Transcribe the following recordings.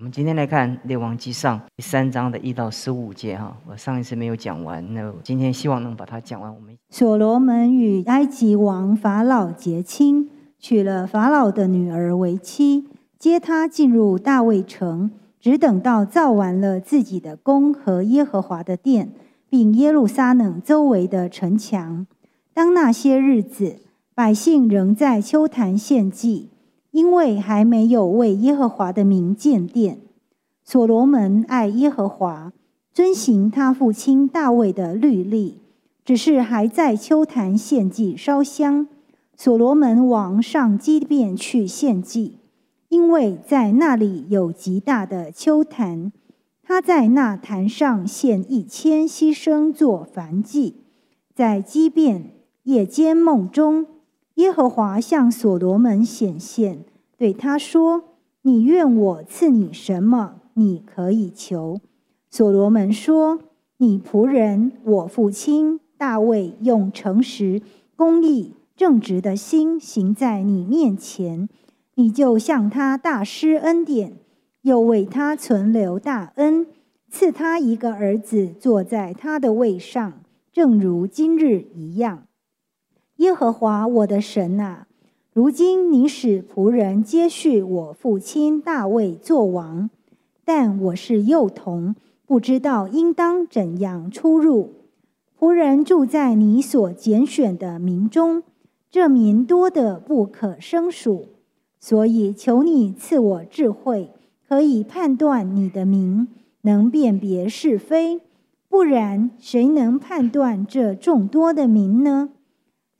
我们今天来看《列王记上》第三章的一到十五节哈。我上一次没有讲完，那今天希望能把它讲完。我们所罗门与埃及王法老结亲，娶了法老的女儿为妻，接她进入大卫城，只等到造完了自己的宫和耶和华的殿，并耶路撒冷周围的城墙。当那些日子，百姓仍在秋坛献祭。因为还没有为耶和华的名建殿，所罗门爱耶和华，遵行他父亲大卫的律例，只是还在秋坛献祭烧香。所罗门王上基变去献祭，因为在那里有极大的秋坛，他在那坛上献一千牺牲做燔祭。在基变夜间梦中。耶和华向所罗门显现，对他说：“你愿我赐你什么？你可以求。”所罗门说：“你仆人我父亲大卫用诚实、公义、正直的心行在你面前，你就向他大施恩典，又为他存留大恩，赐他一个儿子坐在他的位上，正如今日一样。”耶和华我的神啊，如今你使仆人接续我父亲大卫做王，但我是幼童，不知道应当怎样出入。仆人住在你所拣选的民中，这民多得不可胜数，所以求你赐我智慧，可以判断你的名，能辨别是非。不然，谁能判断这众多的民呢？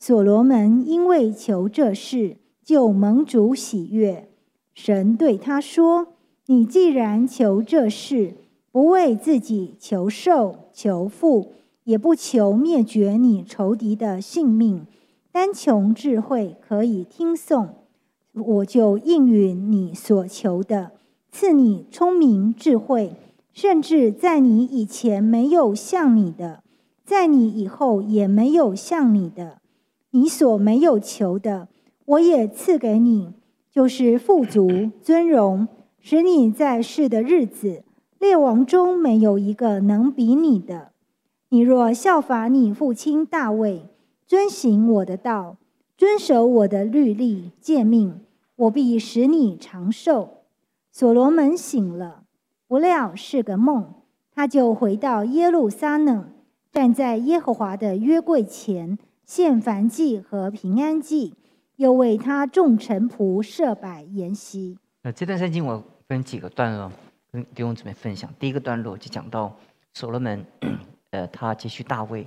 所罗门因为求这事，就蒙主喜悦。神对他说：“你既然求这事，不为自己求寿、求富，也不求灭绝你仇敌的性命，单求智慧可以听颂，我就应允你所求的，赐你聪明智慧，甚至在你以前没有像你的，在你以后也没有像你的。”你所没有求的，我也赐给你，就是富足、尊荣，使你在世的日子，列王中没有一个能比你的。你若效法你父亲大卫，遵行我的道，遵守我的律例诫命，我必使你长寿。所罗门醒了，不料是个梦，他就回到耶路撒冷，站在耶和华的约柜前。献燔祭和平安祭，又为他众臣仆设摆筵席。那这段圣经我分几个段落跟弟兄姊妹分享。第一个段落就讲到所罗门，呃，他接续大卫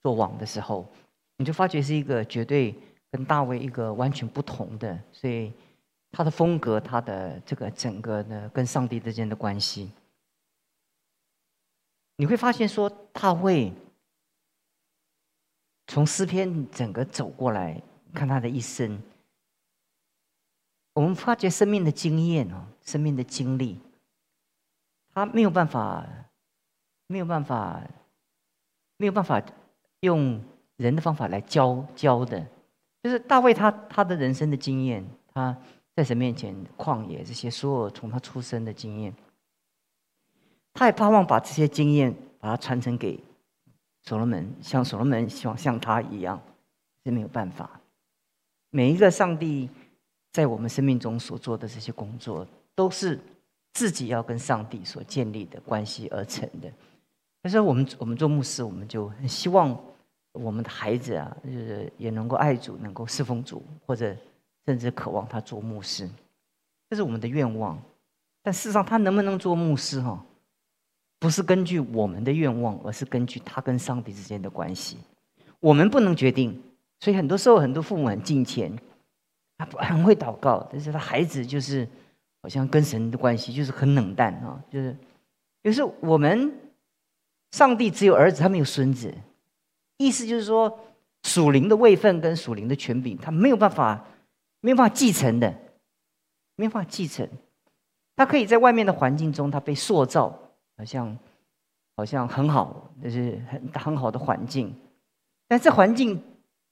做王的时候，你就发觉是一个绝对跟大卫一个完全不同的，所以他的风格，他的这个整个呢跟上帝之间的关系，你会发现说大卫。从诗篇整个走过来看他的一生，我们发觉生命的经验哦，生命的经历，他没有办法，没有办法，没有办法用人的方法来教教的。就是大卫他他的人生的经验，他在神面前旷野这些所有从他出生的经验，他也盼望把这些经验把它传承给。所罗门像所罗门希望像他一样是没有办法。每一个上帝在我们生命中所做的这些工作，都是自己要跟上帝所建立的关系而成的。但是我们我们做牧师，我们就很希望我们的孩子啊，就是也能够爱主，能够侍奉主，或者甚至渴望他做牧师，这是我们的愿望。但事实上，他能不能做牧师？哈？不是根据我们的愿望，而是根据他跟上帝之间的关系。我们不能决定，所以很多时候很多父母很敬虔，他很会祷告，但是他孩子就是好像跟神的关系就是很冷淡啊，就是就是我们上帝只有儿子，他没有孙子，意思就是说属灵的位分跟属灵的权柄，他没有办法没有办法继承的，没有办法继承。他可以在外面的环境中，他被塑造。好像，好像很好，就是很很好的环境，但这环境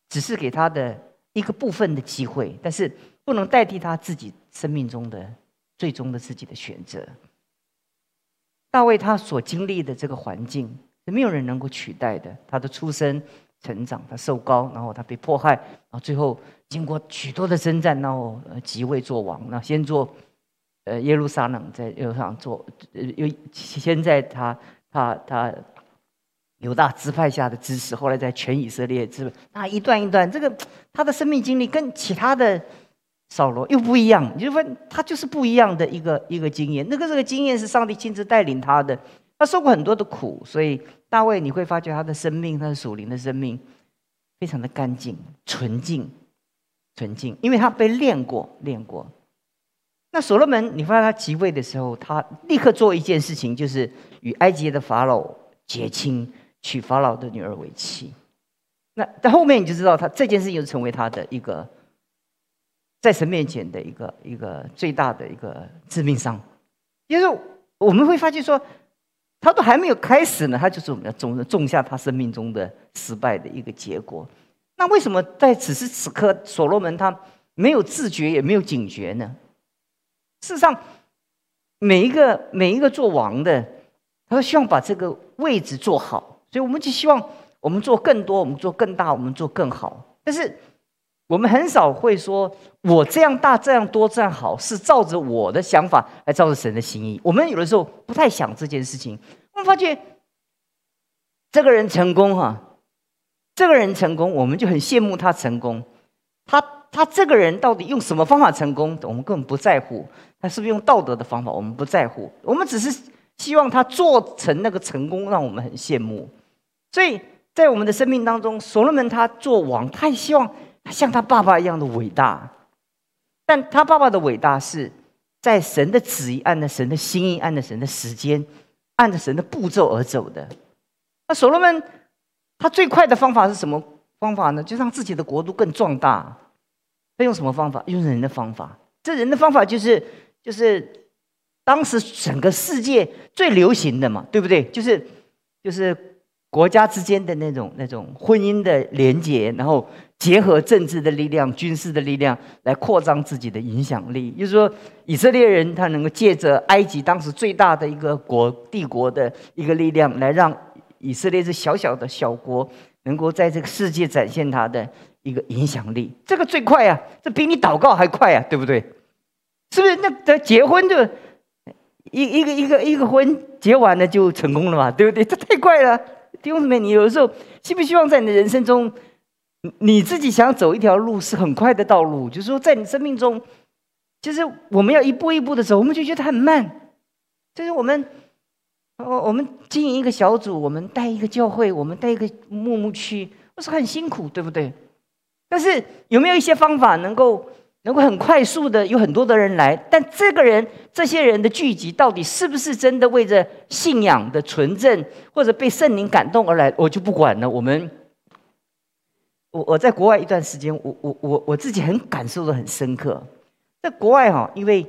只是给他的一个部分的机会，但是不能代替他自己生命中的最终的自己的选择。大卫他所经历的这个环境是没有人能够取代的。他的出生、成长，他受高，然后他被迫害，然后最后经过许多的征战，然后即位做王。那先做呃耶路撒冷，在耶路撒冷做，又先在他他他犹大支派下的支持，后来在全以色列支那一段一段，这个他的生命经历跟其他的。扫罗又不一样，你就问他就是不一样的一个一个经验。那个这个经验是上帝亲自带领他的，他受过很多的苦，所以大卫你会发觉他的生命，他的属灵的生命非常的干净、纯净、纯净，因为他被练过、练过。那所罗门，你发现他即位的时候，他立刻做一件事情，就是与埃及的法老结亲，娶法老的女儿为妻。那在后面你就知道，他这件事情就成为他的一个。在神面前的一个一个最大的一个致命伤，就是我们会发现说，他都还没有开始呢，他就是我们要种种下他生命中的失败的一个结果。那为什么在此时此刻，所罗门他没有自觉也没有警觉呢？事实上，每一个每一个做王的，他都希望把这个位置做好，所以我们就希望我们做更多，我们做更大，我们做更好，但是。我们很少会说，我这样大、这样多、这样好，是照着我的想法，来照着神的心意。我们有的时候不太想这件事情。我们发觉，这个人成功哈，这个人成功，我们就很羡慕他成功。他他这个人到底用什么方法成功？我们根本不在乎。他是不是用道德的方法？我们不在乎。我们只是希望他做成那个成功，让我们很羡慕。所以在我们的生命当中，所罗门他做王，他也希望他。像他爸爸一样的伟大，但他爸爸的伟大是在神的旨意、按着神的心意、按着神的时间、按着神的步骤而走的。那所罗门他最快的方法是什么方法呢？就让自己的国度更壮大。用什么方法？用人的方法。这人的方法就是就是当时整个世界最流行的嘛，对不对？就是就是。国家之间的那种那种婚姻的连结，然后结合政治的力量、军事的力量来扩张自己的影响力。就是说，以色列人他能够借着埃及当时最大的一个国帝国的一个力量，来让以色列这小小的小国能够在这个世界展现他的一个影响力。这个最快啊，这比你祷告还快啊，对不对？是不是？那结婚就一一个一个一个婚结完了就成功了嘛，对不对？这太快了。弟兄姊妹，你有的时候希不希望在你的人生中，你自己想走一条路是很快的道路？就是说，在你生命中，就是我们要一步一步的走，我们就觉得很慢。就是我们，我我们经营一个小组，我们带一个教会，我们带一个牧牧区，不是很辛苦，对不对？但是有没有一些方法能够？能够很快速的有很多的人来，但这个人、这些人的聚集，到底是不是真的为着信仰的纯正，或者被圣灵感动而来，我就不管了。我们，我我在国外一段时间，我我我我自己很感受的很深刻。在国外哈，因为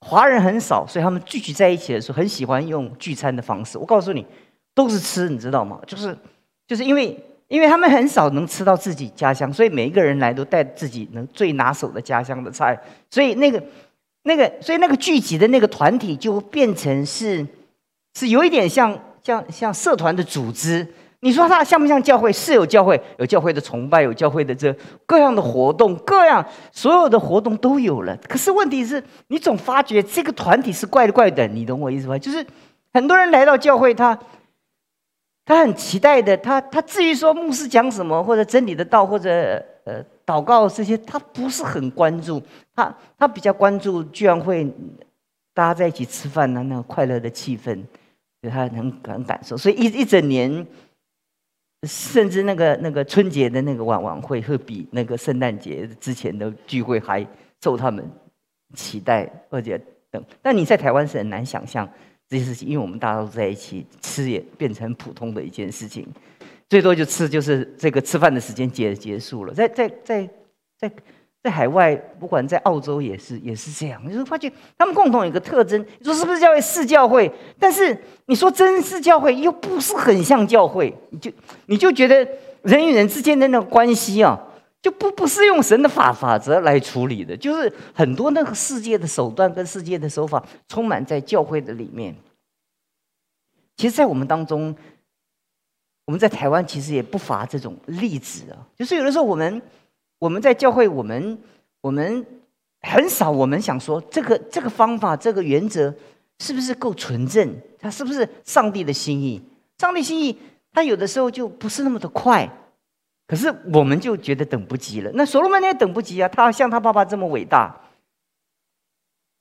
华人很少，所以他们聚集在一起的时候，很喜欢用聚餐的方式。我告诉你，都是吃，你知道吗？就是就是因为。因为他们很少能吃到自己家乡，所以每一个人来都带自己能最拿手的家乡的菜，所以那个、那个、所以那个聚集的那个团体就变成是，是有一点像像像社团的组织。你说它像不像教会？是有教会，有教会的崇拜，有教会的这各样的活动，各样所有的活动都有了。可是问题是你总发觉这个团体是怪怪的，你懂我意思吧？就是很多人来到教会，他。他很期待的，他他至于说牧师讲什么，或者真理的道，或者呃祷告这些，他不是很关注。他他比较关注居然会大家在一起吃饭呢那个快乐的气氛，所以他很很感受。所以一一整年，甚至那个那个春节的那个晚晚会，会比那个圣诞节之前的聚会还受他们期待，而且等。但你在台湾是很难想象。这些事情，因为我们大家都在一起吃，也变成普通的一件事情，最多就吃，就是这个吃饭的时间结结束了。在在在在在海外，不管在澳洲也是也是这样。你就发觉他们共同有一个特征，你说是不是教会是教会？但是你说真是教会，又不是很像教会。你就你就觉得人与人之间的那个关系啊。就不不是用神的法法则来处理的，就是很多那个世界的手段跟世界的手法充满在教会的里面。其实，在我们当中，我们在台湾其实也不乏这种例子啊。就是有的时候，我们我们在教会，我们我们很少，我们想说这个这个方法，这个原则是不是够纯正？它是不是上帝的心意？上帝心意，他有的时候就不是那么的快。可是我们就觉得等不及了。那所罗门也等不及啊，他像他爸爸这么伟大，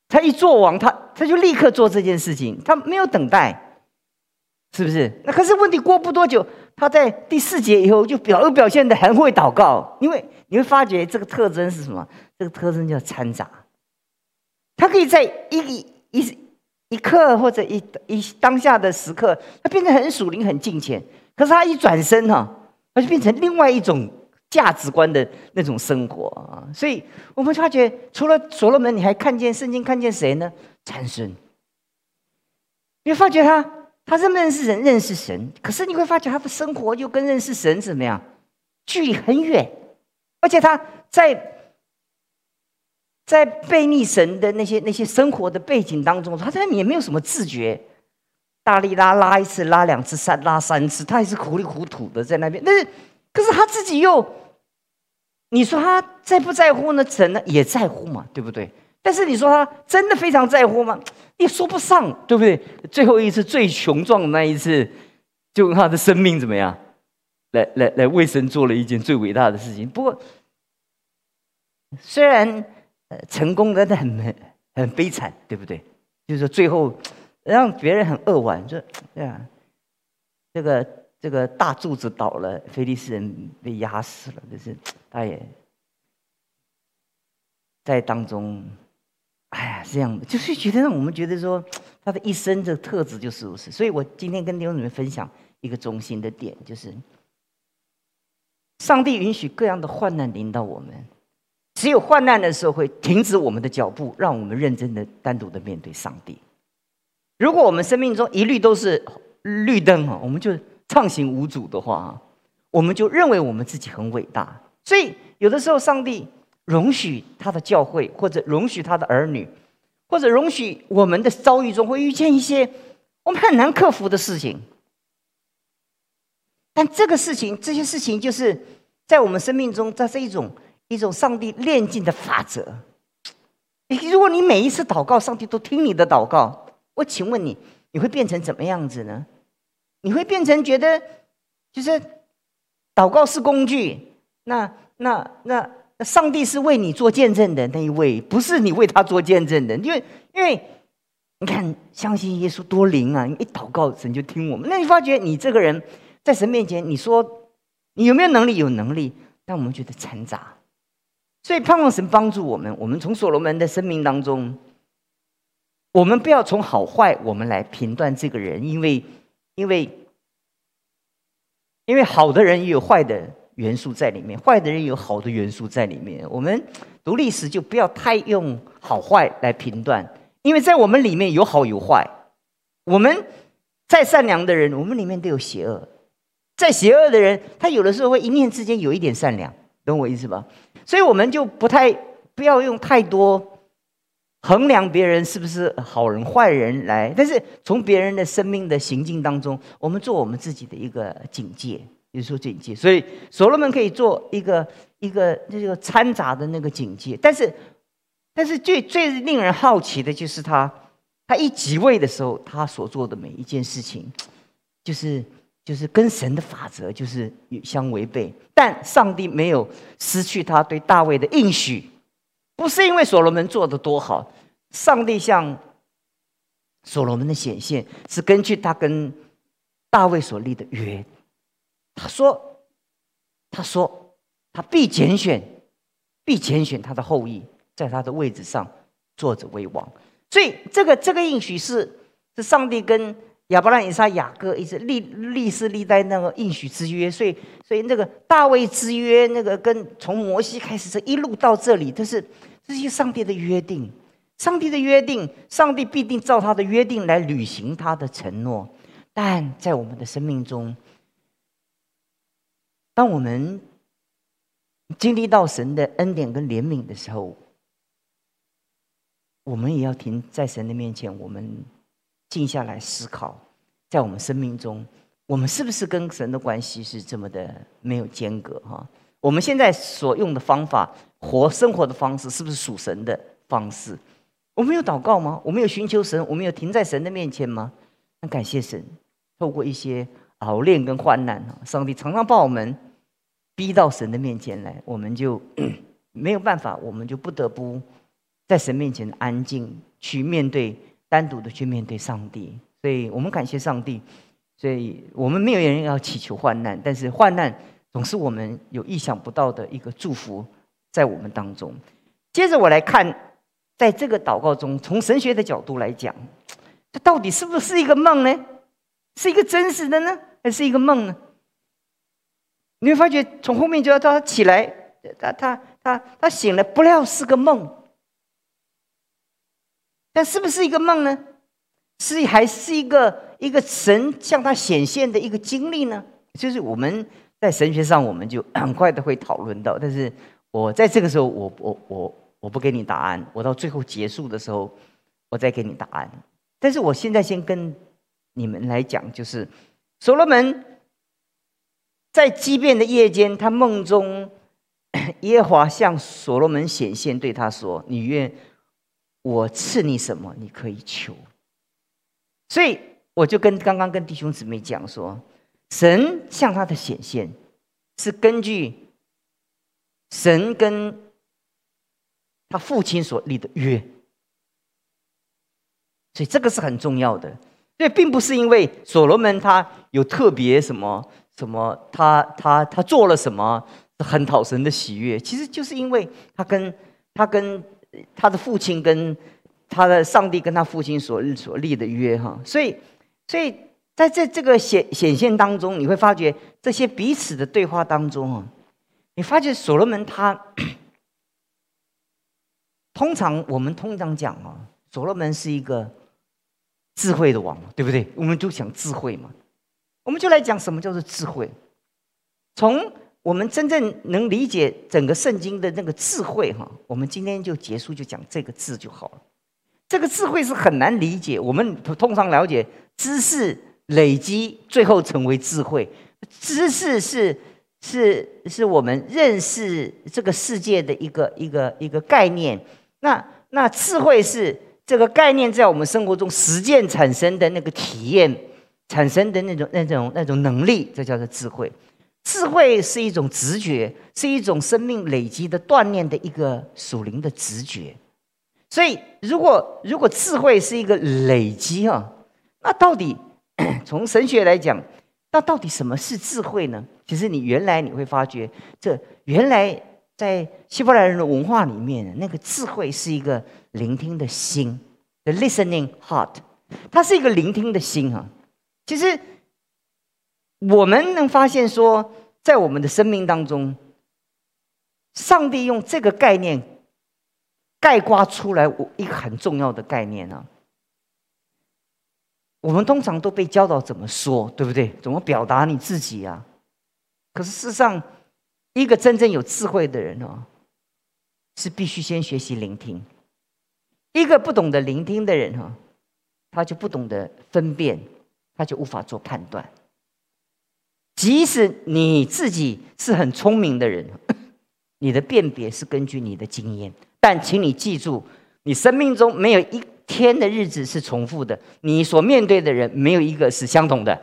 他一做王，他他就立刻做这件事情，他没有等待。是不是？那可是问题过不多久，他在第四节以后就表又表现的很会祷告，因为你会发觉这个特征是什么？这个特征叫掺杂。他可以在一一一一刻或者一一当下的时刻，他变得很属灵、很敬虔。可是他一转身哈，而且变成另外一种价值观的那种生活啊。所以我们发觉，除了所罗门，你还看见圣经看见谁呢？参孙。你发觉他。他认不认识人？认识神。可是你会发觉，他的生活又跟认识神怎么样？距离很远，而且他在在背逆神的那些那些生活的背景当中，他在也没有什么自觉。大力拉拉一次，拉两次，三拉三次，他也是糊里糊涂的在那边。但是，可是他自己又，你说他在不在乎呢？怎呢也在乎嘛，对不对？但是你说他真的非常在乎吗？也说不上，对不对？最后一次最雄壮的那一次，就用他的生命怎么样，来来来为神做了一件最伟大的事情。不过，虽然成功的，但很很悲惨，对不对？就是说最后让别人很扼腕，说 对啊，这个这个大柱子倒了，菲利斯人被压死了，就是 他也在当中。哎呀，这样的就是觉得让我们觉得说，他的一生这个特质就是如此。所以我今天跟弟兄姊妹分享一个中心的点，就是上帝允许各样的患难临到我们，只有患难的时候会停止我们的脚步，让我们认真的、单独的面对上帝。如果我们生命中一律都是绿灯啊，我们就畅行无阻的话，我们就认为我们自己很伟大。所以有的时候上帝。容许他的教会，或者容许他的儿女，或者容许我们的遭遇中会遇见一些我们很难克服的事情。但这个事情，这些事情，就是在我们生命中，这是一种一种上帝炼尽的法则。如果你每一次祷告，上帝都听你的祷告，我请问你，你会变成怎么样子呢？你会变成觉得，就是祷告是工具，那那那。上帝是为你做见证的那一位，不是你为他做见证的。因为，因为你看，相信耶稣多灵啊！你一祷告，神就听我们。那你发觉你这个人，在神面前，你说你有没有能力？有能力，但我们觉得掺杂。所以盼望神帮助我们。我们从所罗门的生命当中，我们不要从好坏我们来评断这个人，因为，因为，因为好的人也有坏的。元素在里面，坏的人有好的元素在里面。我们读历史就不要太用好坏来评断，因为在我们里面有好有坏。我们再善良的人，我们里面都有邪恶；再邪恶的人，他有的时候会一念之间有一点善良，懂我意思吧？所以我们就不太不要用太多衡量别人是不是好人坏人来，但是从别人的生命的行径当中，我们做我们自己的一个警戒。就是说警戒，所以所罗门可以做一个一个这个掺杂的那个警戒，但是但是最最令人好奇的就是他他一即位的时候，他所做的每一件事情，就是就是跟神的法则就是相违背，但上帝没有失去他对大卫的应许，不是因为所罗门做的多好，上帝向所罗门的显现是根据他跟大卫所立的约。他说：“他说，他必拣选，必拣选他的后裔，在他的位置上坐着为王。所以，这个这个应许是是上帝跟亚伯拉罕、以撒、雅各一直历历世历代那个应许之约。所以，所以那个大卫之约，那个跟从摩西开始这一路到这里，这是这是上帝的约定。上帝的约定，上帝必定照他的约定来履行他的承诺。但在我们的生命中，当我们经历到神的恩典跟怜悯的时候，我们也要停在神的面前，我们静下来思考，在我们生命中，我们是不是跟神的关系是这么的没有间隔哈？我们现在所用的方法、活生活的方式，是不是属神的方式？我们有祷告吗？我们有寻求神？我们有停在神的面前吗？那感谢神，透过一些熬炼跟患难上帝常常把我们逼到神的面前来，我们就 没有办法，我们就不得不在神面前安静去面对，单独的去面对上帝。所以我们感谢上帝，所以我们没有人要祈求患难，但是患难总是我们有意想不到的一个祝福在我们当中。接着我来看，在这个祷告中，从神学的角度来讲，这到底是不是一个梦呢？是一个真实的呢，还是一个梦呢？你会发觉，从后面就要他起来，他他他他醒了，不料是个梦。但是不是一个梦呢？是还是一个一个神向他显现的一个经历呢？就是我们在神学上，我们就 很快的会讨论到。但是我在这个时候，我我我我不给你答案，我到最后结束的时候，我再给你答案。但是我现在先跟你们来讲，就是所罗门在畸变的夜间，他梦中 耶和华向所罗门显现，对他说：“你愿我赐你什么，你可以求。”所以我就跟刚刚跟弟兄姊妹讲说，神向他的显现是根据神跟他父亲所立的约，所以这个是很重要的。这并不是因为所罗门他有特别什么什么，他他他做了什么很讨神的喜悦，其实就是因为他跟他跟他的父亲跟。他的上帝跟他父亲所所立的约哈，所以，所以在这这个显显现当中，你会发觉这些彼此的对话当中啊，你发觉所罗门他，通常我们通常讲啊，所罗门是一个智慧的王，对不对？我们就讲智慧嘛，我们就来讲什么叫做智慧。从我们真正能理解整个圣经的那个智慧哈，我们今天就结束，就讲这个字就好了。这个智慧是很难理解。我们通常了解知识累积，最后成为智慧。知识是是是我们认识这个世界的一个一个一个概念。那那智慧是这个概念在我们生活中实践产生的那个体验，产生的那种那种那种能力，这叫做智慧。智慧是一种直觉，是一种生命累积的锻炼的一个属灵的直觉。所以，如果如果智慧是一个累积啊，那到底从神学来讲，那到底什么是智慧呢？其实你原来你会发觉，这原来在希伯来人的文化里面，那个智慧是一个聆听的心，the listening heart，它是一个聆听的心啊。其实我们能发现说，在我们的生命当中，上帝用这个概念。概括出来，我一个很重要的概念啊。我们通常都被教导怎么说，对不对？怎么表达你自己啊？可是事实上，一个真正有智慧的人哦，是必须先学习聆听。一个不懂得聆听的人哈，他就不懂得分辨，他就无法做判断。即使你自己是很聪明的人，你的辨别是根据你的经验。但请你记住，你生命中没有一天的日子是重复的，你所面对的人没有一个是相同的，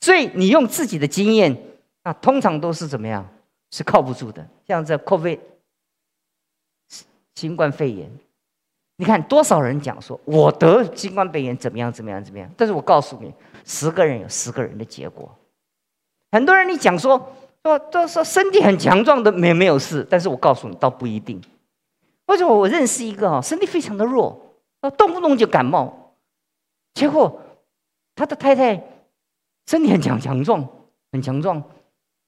所以你用自己的经验，那通常都是怎么样？是靠不住的。像这 COVID 新冠肺炎，你看多少人讲说我得新冠肺炎怎么样怎么样怎么样？但是我告诉你，十个人有十个人的结果。很多人你讲说说都说身体很强壮的没没有事，但是我告诉你，倒不一定。或者我认识一个啊，身体非常的弱，啊，动不动就感冒，结果他的太太身体很强强壮，很强壮，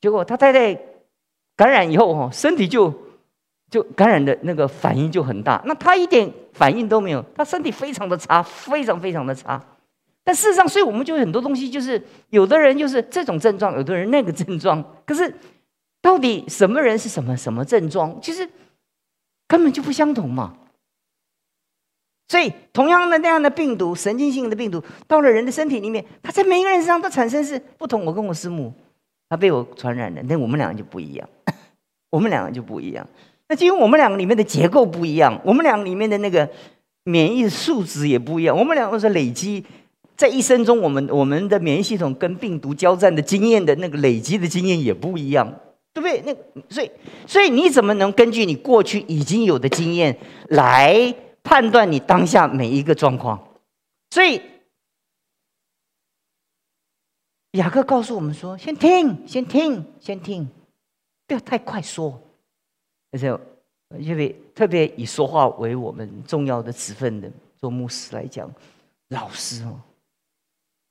结果他太太感染以后哈，身体就就感染的那个反应就很大，那他一点反应都没有，他身体非常的差，非常非常的差。但事实上，所以我们就很多东西，就是有的人就是这种症状，有的人那个症状，可是到底什么人是什么什么症状？其实。根本就不相同嘛！所以，同样的那样的病毒，神经性的病毒，到了人的身体里面，它在每一个人身上都产生是不同。我跟我师母，他被我传染了，那 我们两个就不一样，我们两个就不一样。那就因为我们两个里面的结构不一样，我们两个里面的那个免疫素质也不一样。我们两个是累积在一生中，我们我们的免疫系统跟病毒交战的经验的那个累积的经验也不一样，对不对？那所以，所以你怎么能根据你过去已经有的经验来？判断你当下每一个状况，所以雅各告诉我们说：“先听，先听，先听，不要太快说。”而且，因为特别以说话为我们重要的职分的做牧师来讲，老师哦，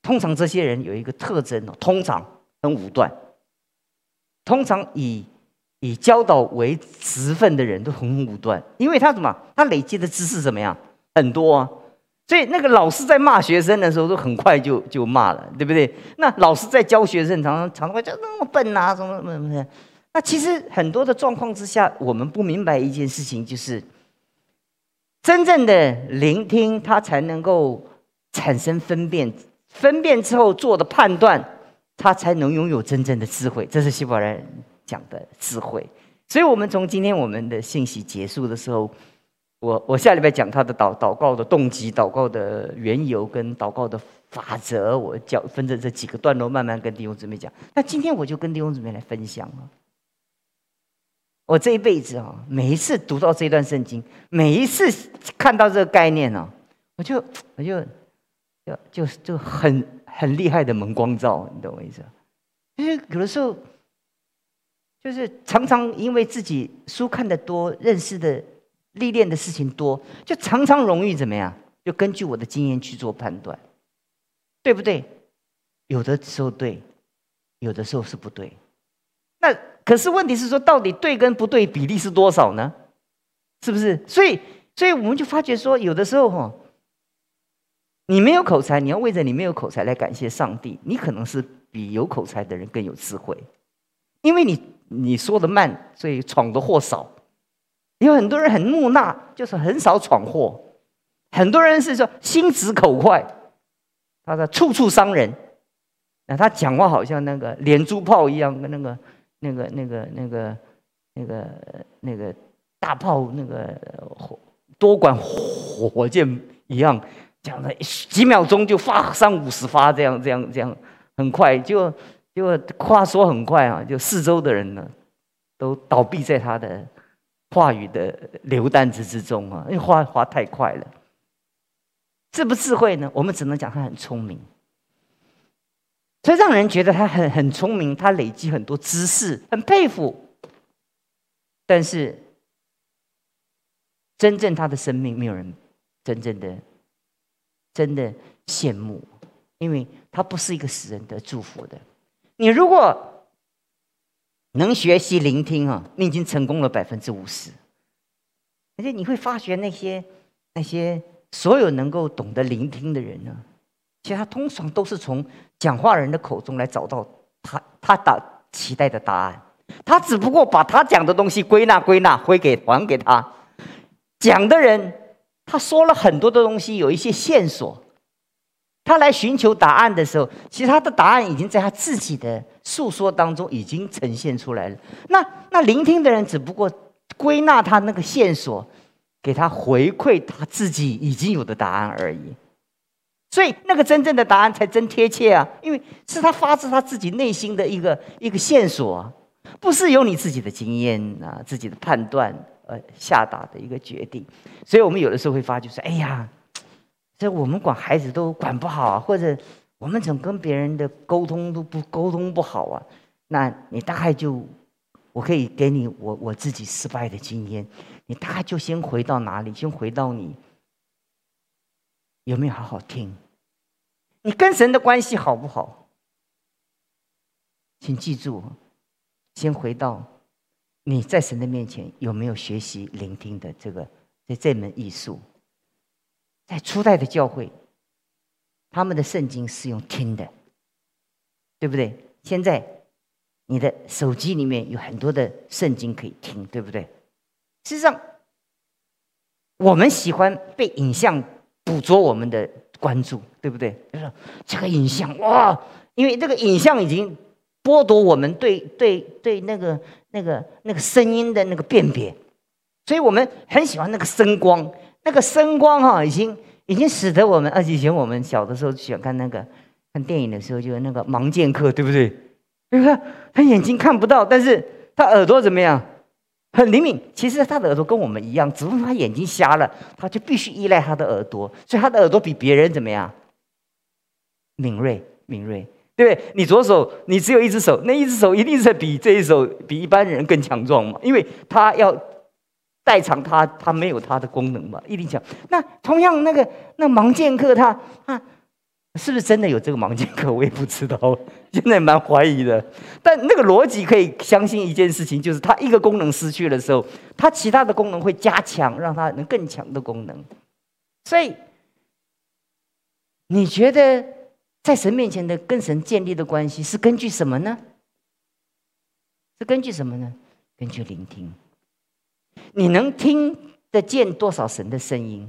通常这些人有一个特征哦，通常很武断，通常以。以教导为职分的人都很武断，因为他什么？他累积的知识怎么样？很多啊，所以那个老师在骂学生的时候，都很快就就骂了，对不对？那老师在教学生，常常常常会就那么笨啊，什么什么什么的。那其实很多的状况之下，我们不明白一件事情，就是真正的聆听，他才能够产生分辨，分辨之后做的判断，他才能拥有真正的智慧。这是希伯来人。讲的智慧，所以，我们从今天我们的信息结束的时候，我我下礼拜讲他的祷祷告的动机、祷告的缘由跟祷告的法则，我讲分着这几个段落，慢慢跟弟兄姊妹讲。那今天我就跟弟兄姊妹来分享了，我这一辈子啊，每一次读到这段圣经，每一次看到这个概念呢，我就我就就就就很很厉害的蒙光照，你懂我意思？就是有的时候。就是常常因为自己书看的多，认识的、历练的事情多，就常常容易怎么样？就根据我的经验去做判断，对不对？有的时候对，有的时候是不对。那可是问题是说，到底对跟不对比例是多少呢？是不是？所以，所以我们就发觉说，有的时候哈，你没有口才，你要为着你没有口才来感谢上帝，你可能是比有口才的人更有智慧，因为你。你说的慢，所以闯的祸少。有很多人很木讷，就是很少闯祸。很多人是说心直口快，他说处处伤人。那他讲话好像那个连珠炮一样，跟那个那个那个那个那个那个大炮那个火多管火箭一样，讲了几秒钟就发三五十发，这样这样这样，很快就。就话说很快啊，就四周的人呢，都倒闭在他的话语的流弹之之中啊，因为话话太快了。智不智慧呢？我们只能讲他很聪明，所以让人觉得他很很聪明，他累积很多知识，很佩服。但是，真正他的生命，没有人真正的真的羡慕，因为他不是一个使人的祝福的。你如果能学习聆听啊，你已经成功了百分之五十。而且你会发觉那些那些所有能够懂得聆听的人呢，其实他通常都是从讲话人的口中来找到他他的期待的答案。他只不过把他讲的东西归纳归纳，回给还给他讲的人。他说了很多的东西，有一些线索。他来寻求答案的时候，其实他的答案已经在他自己的诉说当中已经呈现出来了。那那聆听的人只不过归纳他那个线索，给他回馈他自己已经有的答案而已。所以那个真正的答案才真贴切啊，因为是他发自他自己内心的一个一个线索，不是由你自己的经验啊、自己的判断呃下达的一个决定。所以我们有的时候会发觉说：“哎呀。”这我们管孩子都管不好啊，或者我们怎么跟别人的沟通都不沟通不好啊？那你大概就，我可以给你我我自己失败的经验，你大概就先回到哪里？先回到你有没有好好听？你跟神的关系好不好？请记住，先回到你在神的面前有没有学习聆听的这个这这门艺术。在初代的教会，他们的圣经是用听的，对不对？现在你的手机里面有很多的圣经可以听，对不对？事实上，我们喜欢被影像捕捉我们的关注，对不对？就是这个影像哇，因为这个影像已经剥夺我们对对对那个那个那个声音的那个辨别，所以我们很喜欢那个声光，那个声光哈，已经已经使得我们，而且以前我们小的时候喜欢看那个看电影的时候，就是那个盲剑客，对不对？对不对？他眼睛看不到，但是他耳朵怎么样？很灵敏，其实他的耳朵跟我们一样，只不过他眼睛瞎了，他就必须依赖他的耳朵，所以他的耳朵比别人怎么样？敏锐，敏锐，对不对？你左手，你只有一只手，那一只手一定是比这一手比一般人更强壮嘛，因为他要代偿他，他没有他的功能嘛，一定强。那同样那个那盲剑客他啊。是不是真的有这个盲剑客？我也不知道，现在蛮怀疑的。但那个逻辑可以相信一件事情，就是他一个功能失去的时候，他其他的功能会加强，让他能更强的功能。所以，你觉得在神面前的跟神建立的关系是根据什么呢？是根据什么呢？根据聆听。你能听得见多少神的声音？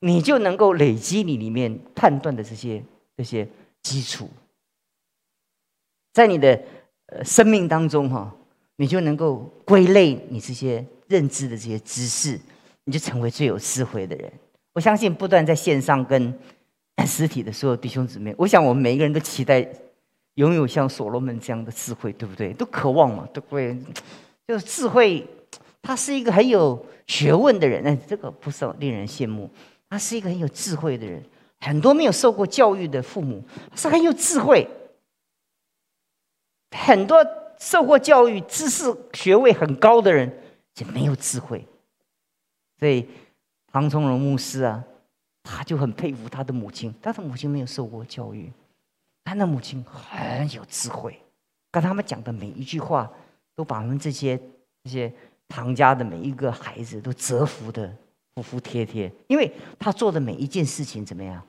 你就能够累积你里面判断的这些这些基础，在你的呃生命当中哈，你就能够归类你这些认知的这些知识，你就成为最有智慧的人。我相信不断在线上跟实体的所有弟兄姊妹，我想我们每一个人都期待拥有像所罗门这样的智慧，对不对？都渴望嘛，对不对？就是智慧，他是一个很有学问的人，哎，这个不是令人羡慕。他是一个很有智慧的人，很多没有受过教育的父母是很有智慧，很多受过教育、知识学位很高的人也没有智慧。所以唐崇荣牧师啊，他就很佩服他的母亲，他的母亲没有受过教育，他的母亲很有智慧，跟他们讲的每一句话，都把他们这些这些唐家的每一个孩子都折服的。服服帖帖，因为他做的每一件事情怎么样？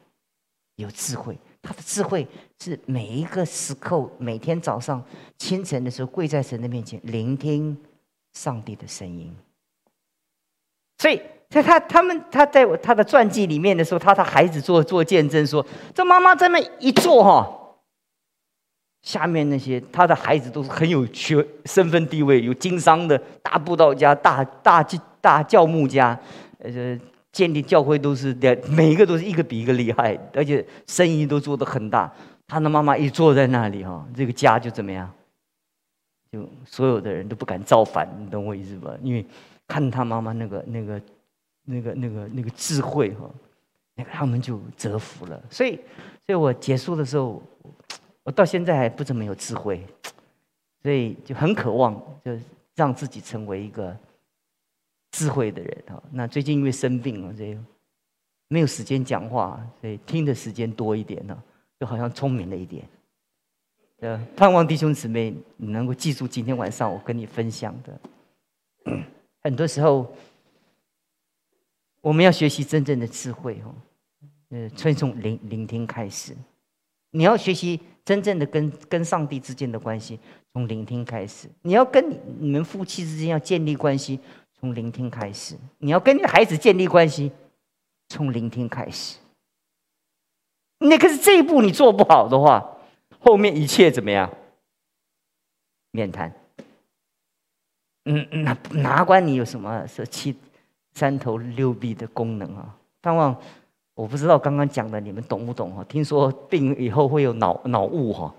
有智慧，他的智慧是每一个时刻，每天早上清晨的时候跪在神的面前，聆听上帝的声音。所以在他他们他在他的传记里面的时候，他的孩子做做见证说：“这妈妈这么一做哈，下面那些他的孩子都是很有学身份地位，有经商的大布道家、大大大教牧家。”呃，建立教会都是的，每一个都是一个比一个厉害，而且生意都做得很大。他的妈妈一坐在那里哈，这个家就怎么样？就所有的人都不敢造反，你懂我意思吧？因为看他妈妈那个、那个、那个、那个、那个智慧哈，那个他们就折服了。所以，所以我结束的时候，我到现在还不怎么有智慧，所以就很渴望，就让自己成为一个。智慧的人哈，那最近因为生病了，这没有时间讲话，所以听的时间多一点呢，就好像聪明了一点。呃，盼望弟兄姊妹你能够记住今天晚上我跟你分享的。很多时候，我们要学习真正的智慧哦，呃，从聆聆听开始。你要学习真正的跟跟上帝之间的关系，从聆听开始。你要跟你们夫妻之间要建立关系。从聆听开始，你要跟你的孩子建立关系，从聆听开始。那可是这一步你做不好的话，后面一切怎么样？免谈。嗯，哪哪管你有什么是七三头六臂的功能啊？盼望我不知道刚刚讲的你们懂不懂哈？听说病以后会有脑脑雾哈，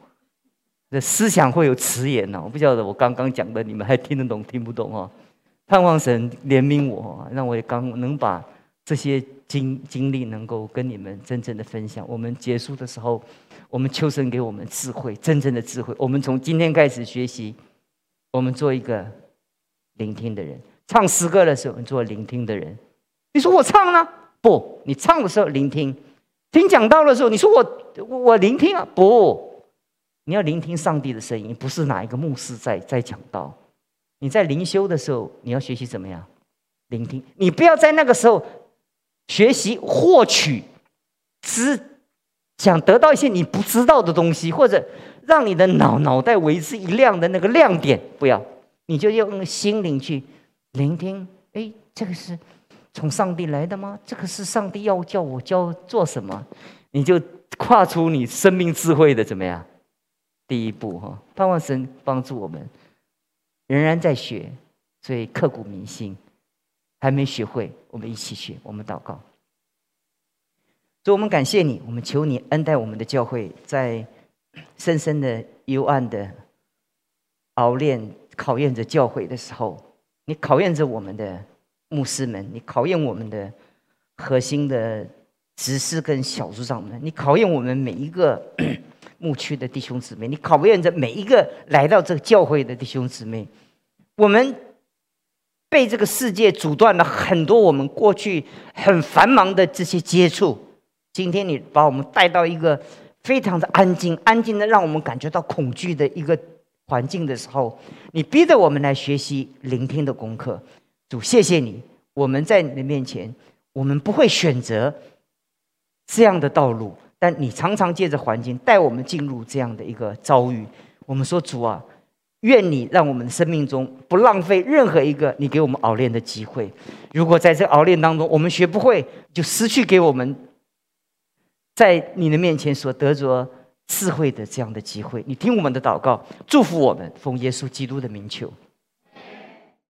这思想会有迟延呢。我不晓得我刚刚讲的你们还听得懂听不懂啊？盼望神怜悯我，让我也刚能把这些经经历能够跟你们真正的分享。我们结束的时候，我们求神给我们智慧，真正的智慧。我们从今天开始学习，我们做一个聆听的人。唱诗歌的时候，做聆听的人。你说我唱呢？不，你唱的时候聆听；听讲道的时候，你说我我聆听啊？不，你要聆听上帝的声音，不是哪一个牧师在在讲道。你在灵修的时候，你要学习怎么样聆听？你不要在那个时候学习获取，知想得到一些你不知道的东西，或者让你的脑脑袋为之一亮的那个亮点，不要，你就用心灵去聆听。哎，这个是从上帝来的吗？这个是上帝要叫我教做什么？你就跨出你生命智慧的怎么样第一步哈？盼望神帮助我们，仍然在学，所以刻骨铭心，还没学会，我们一起学，我们祷告。主，我们感谢你，我们求你恩待我们的教会，在深深的幽暗的熬炼、考验着教会的时候，你考验着我们的牧师们，你考验我们的核心的执事跟小组长们，你考验我们每一个 牧区的弟兄姊妹，你考验着每一个来到这个教会的弟兄姊妹。我们被这个世界阻断了很多我们过去很繁忙的这些接触。今天你把我们带到一个非常的安静、安静的让我们感觉到恐惧的一个环境的时候，你逼着我们来学习聆听的功课。主，谢谢你，我们在你的面前，我们不会选择这样的道路，但你常常借着环境带我们进入这样的一个遭遇。我们说，主啊，愿你让我们的生命中不浪费任何一个你给我们熬练的机会。如果在这熬练当中我们学不会，就失去给我们。在你的面前所得着智慧的这样的机会，你听我们的祷告，祝福我们，奉耶稣基督的名求，